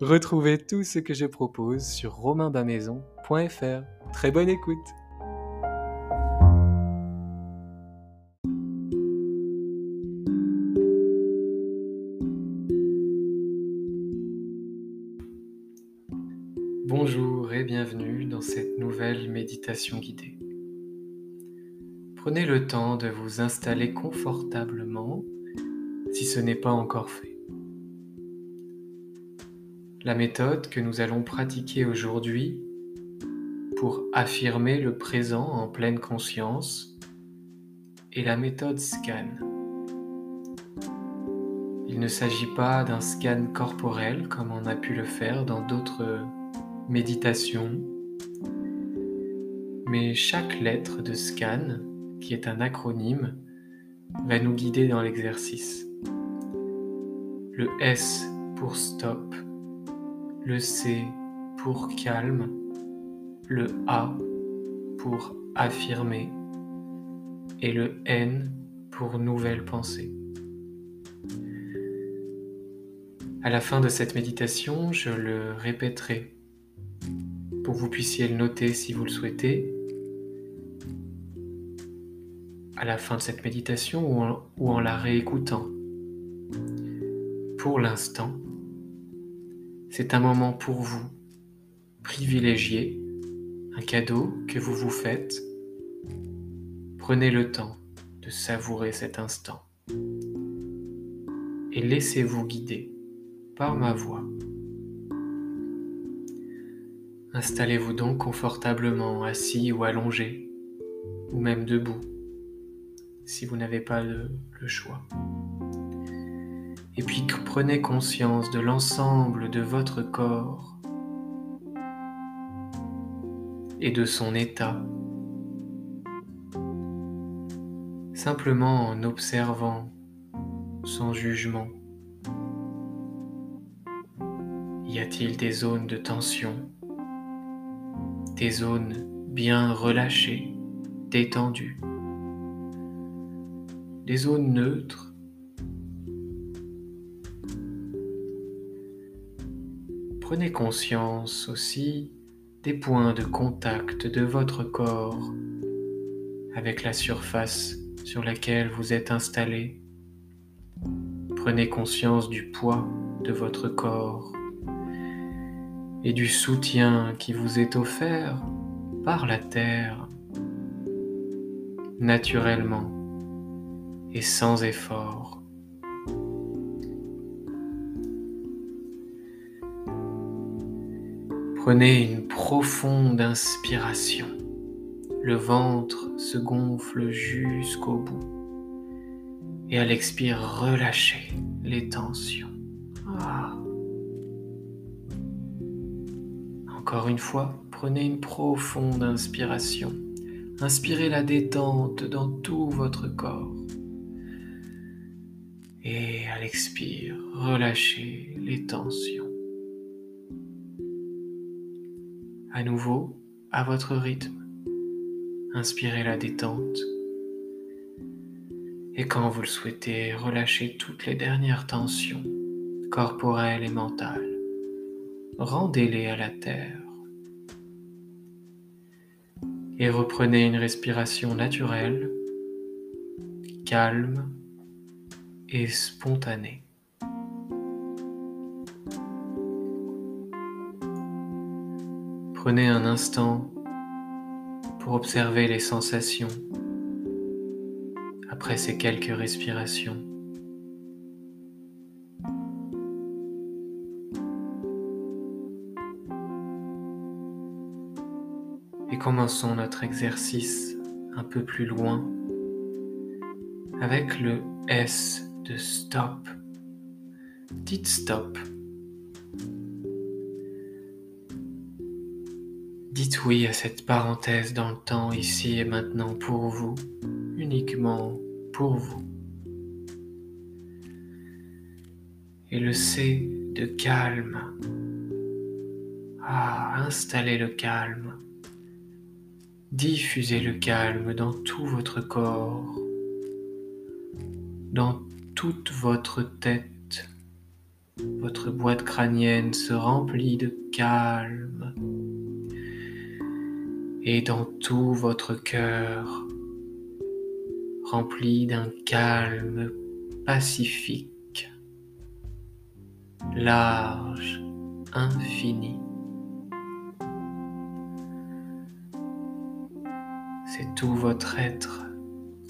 Retrouvez tout ce que je propose sur romainbamaison.fr. Très bonne écoute Bonjour et bienvenue dans cette nouvelle méditation guidée. Prenez le temps de vous installer confortablement si ce n'est pas encore fait. La méthode que nous allons pratiquer aujourd'hui pour affirmer le présent en pleine conscience est la méthode SCAN. Il ne s'agit pas d'un scan corporel comme on a pu le faire dans d'autres méditations, mais chaque lettre de SCAN, qui est un acronyme, va nous guider dans l'exercice. Le S pour stop, le C pour calme, le A pour affirmer et le N pour nouvelle pensée. À la fin de cette méditation, je le répéterai pour que vous puissiez le noter si vous le souhaitez. À la fin de cette méditation ou en, ou en la réécoutant. Pour l'instant, c'est un moment pour vous, privilégié, un cadeau que vous vous faites. Prenez le temps de savourer cet instant et laissez-vous guider par ma voix. Installez-vous donc confortablement assis ou allongé, ou même debout, si vous n'avez pas le, le choix. Et puis prenez conscience de l'ensemble de votre corps et de son état, simplement en observant sans jugement. Y a-t-il des zones de tension, des zones bien relâchées, détendues, des zones neutres? Prenez conscience aussi des points de contact de votre corps avec la surface sur laquelle vous êtes installé. Prenez conscience du poids de votre corps et du soutien qui vous est offert par la terre, naturellement et sans effort. Prenez une profonde inspiration. Le ventre se gonfle jusqu'au bout. Et à l'expire, relâchez les tensions. Ah. Encore une fois, prenez une profonde inspiration. Inspirez la détente dans tout votre corps. Et à l'expire, relâchez les tensions. À nouveau, à votre rythme, inspirez la détente Et quand vous le souhaitez, relâchez toutes les dernières tensions corporelles et mentales. Rendez-les à la terre. Et reprenez une respiration naturelle, calme et spontanée. Prenez un instant pour observer les sensations après ces quelques respirations. Et commençons notre exercice un peu plus loin avec le S de stop. Dites stop. Oui à cette parenthèse dans le temps ici et maintenant pour vous, uniquement pour vous. Et le C de calme. Ah, installez le calme. Diffusez le calme dans tout votre corps, dans toute votre tête. Votre boîte crânienne se remplit de calme et dans tout votre cœur, rempli d'un calme pacifique, large, infini. C'est tout votre être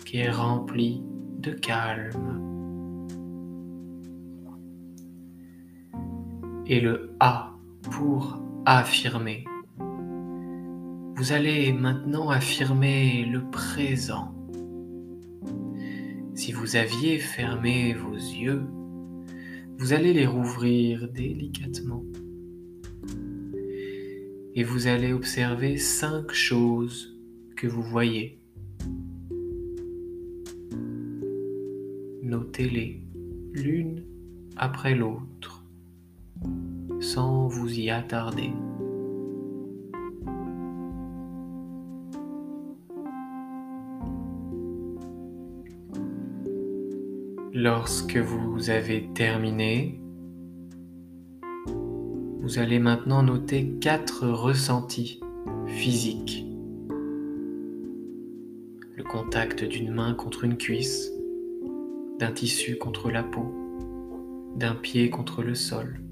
qui est rempli de calme. Et le A pour affirmer vous allez maintenant affirmer le présent. Si vous aviez fermé vos yeux, vous allez les rouvrir délicatement. Et vous allez observer cinq choses que vous voyez. Notez-les l'une après l'autre, sans vous y attarder. Lorsque vous avez terminé, vous allez maintenant noter quatre ressentis physiques. Le contact d'une main contre une cuisse, d'un tissu contre la peau, d'un pied contre le sol.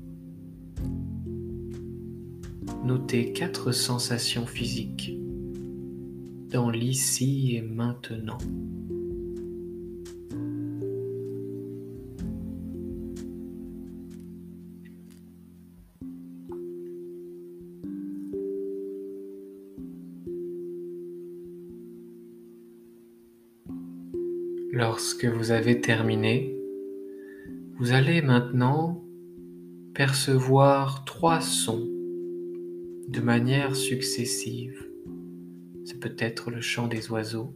Notez quatre sensations physiques dans l'ici et maintenant. Lorsque vous avez terminé, vous allez maintenant percevoir trois sons de manière successive. C'est peut-être le chant des oiseaux,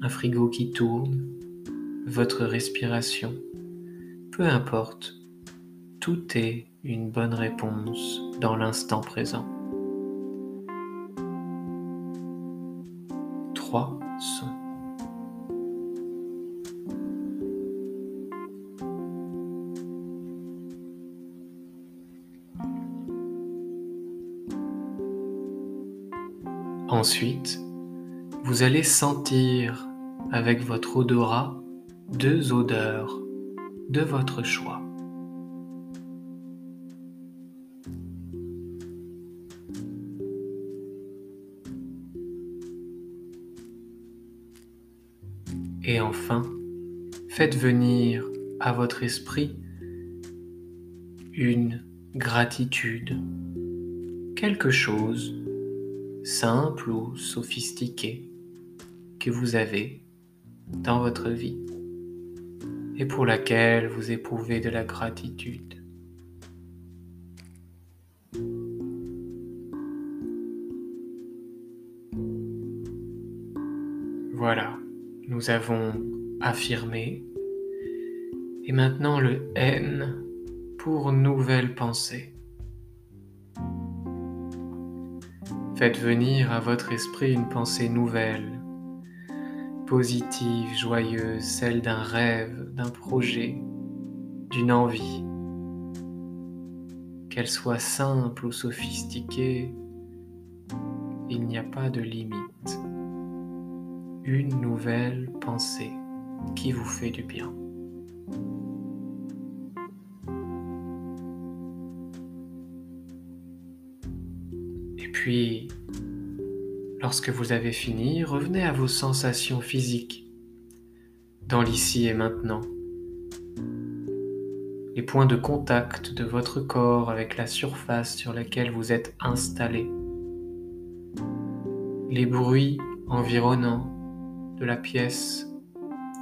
un frigo qui tourne, votre respiration, peu importe, tout est une bonne réponse dans l'instant présent. Trois sons. Ensuite, vous allez sentir avec votre odorat deux odeurs de votre choix. Et enfin, faites venir à votre esprit une gratitude, quelque chose simple ou sophistiqué que vous avez dans votre vie et pour laquelle vous éprouvez de la gratitude. Voilà, nous avons affirmé. Et maintenant le N pour nouvelle pensée. Faites venir à votre esprit une pensée nouvelle, positive, joyeuse, celle d'un rêve, d'un projet, d'une envie. Qu'elle soit simple ou sophistiquée, il n'y a pas de limite. Une nouvelle pensée qui vous fait du bien. Et puis, lorsque vous avez fini, revenez à vos sensations physiques, dans l'ici et maintenant. Les points de contact de votre corps avec la surface sur laquelle vous êtes installé. Les bruits environnants de la pièce,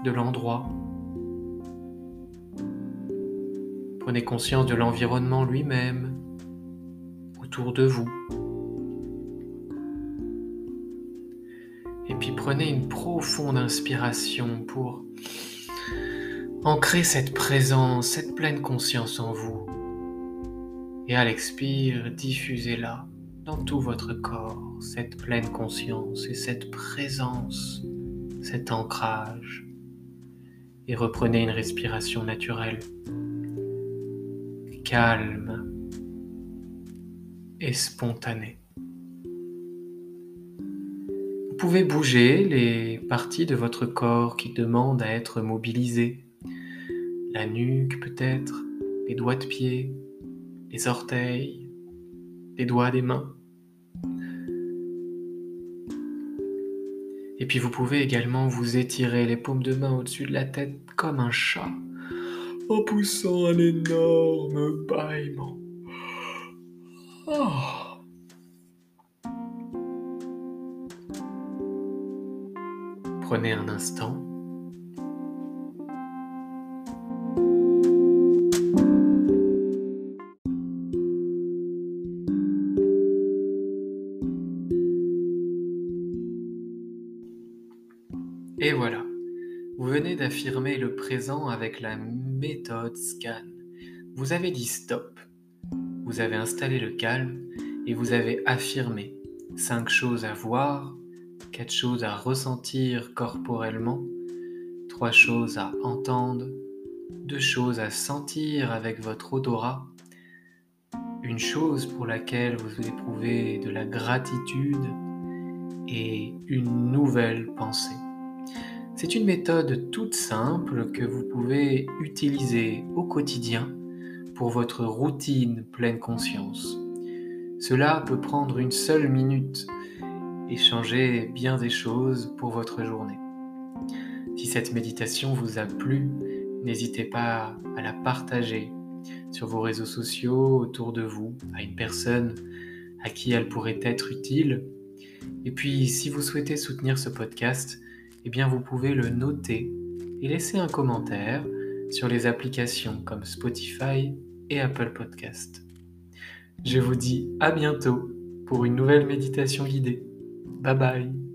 de l'endroit. Prenez conscience de l'environnement lui-même autour de vous. Prenez une profonde inspiration pour ancrer cette présence, cette pleine conscience en vous. Et à l'expire, diffusez-la dans tout votre corps, cette pleine conscience et cette présence cet ancrage et reprenez une respiration naturelle, calme et spontanée. Vous pouvez bouger les parties de votre corps qui demandent à être mobilisées. La nuque peut-être, les doigts de pied, les orteils, les doigts des mains. Et puis vous pouvez également vous étirer les paumes de main au-dessus de la tête comme un chat en poussant un énorme bâillement. Oh. Prenez un instant. Et voilà, vous venez d'affirmer le présent avec la méthode scan. Vous avez dit stop, vous avez installé le calme et vous avez affirmé cinq choses à voir, quatre choses à ressentir corporellement, trois choses à entendre, deux choses à sentir avec votre odorat, une chose pour laquelle vous éprouvez de la gratitude et une nouvelle pensée. C'est une méthode toute simple que vous pouvez utiliser au quotidien pour votre routine pleine conscience. Cela peut prendre une seule minute et changer bien des choses pour votre journée. Si cette méditation vous a plu, n'hésitez pas à la partager sur vos réseaux sociaux autour de vous, à une personne à qui elle pourrait être utile. Et puis, si vous souhaitez soutenir ce podcast, eh bien vous pouvez le noter et laisser un commentaire sur les applications comme Spotify et Apple Podcast. Je vous dis à bientôt pour une nouvelle méditation guidée. Bye bye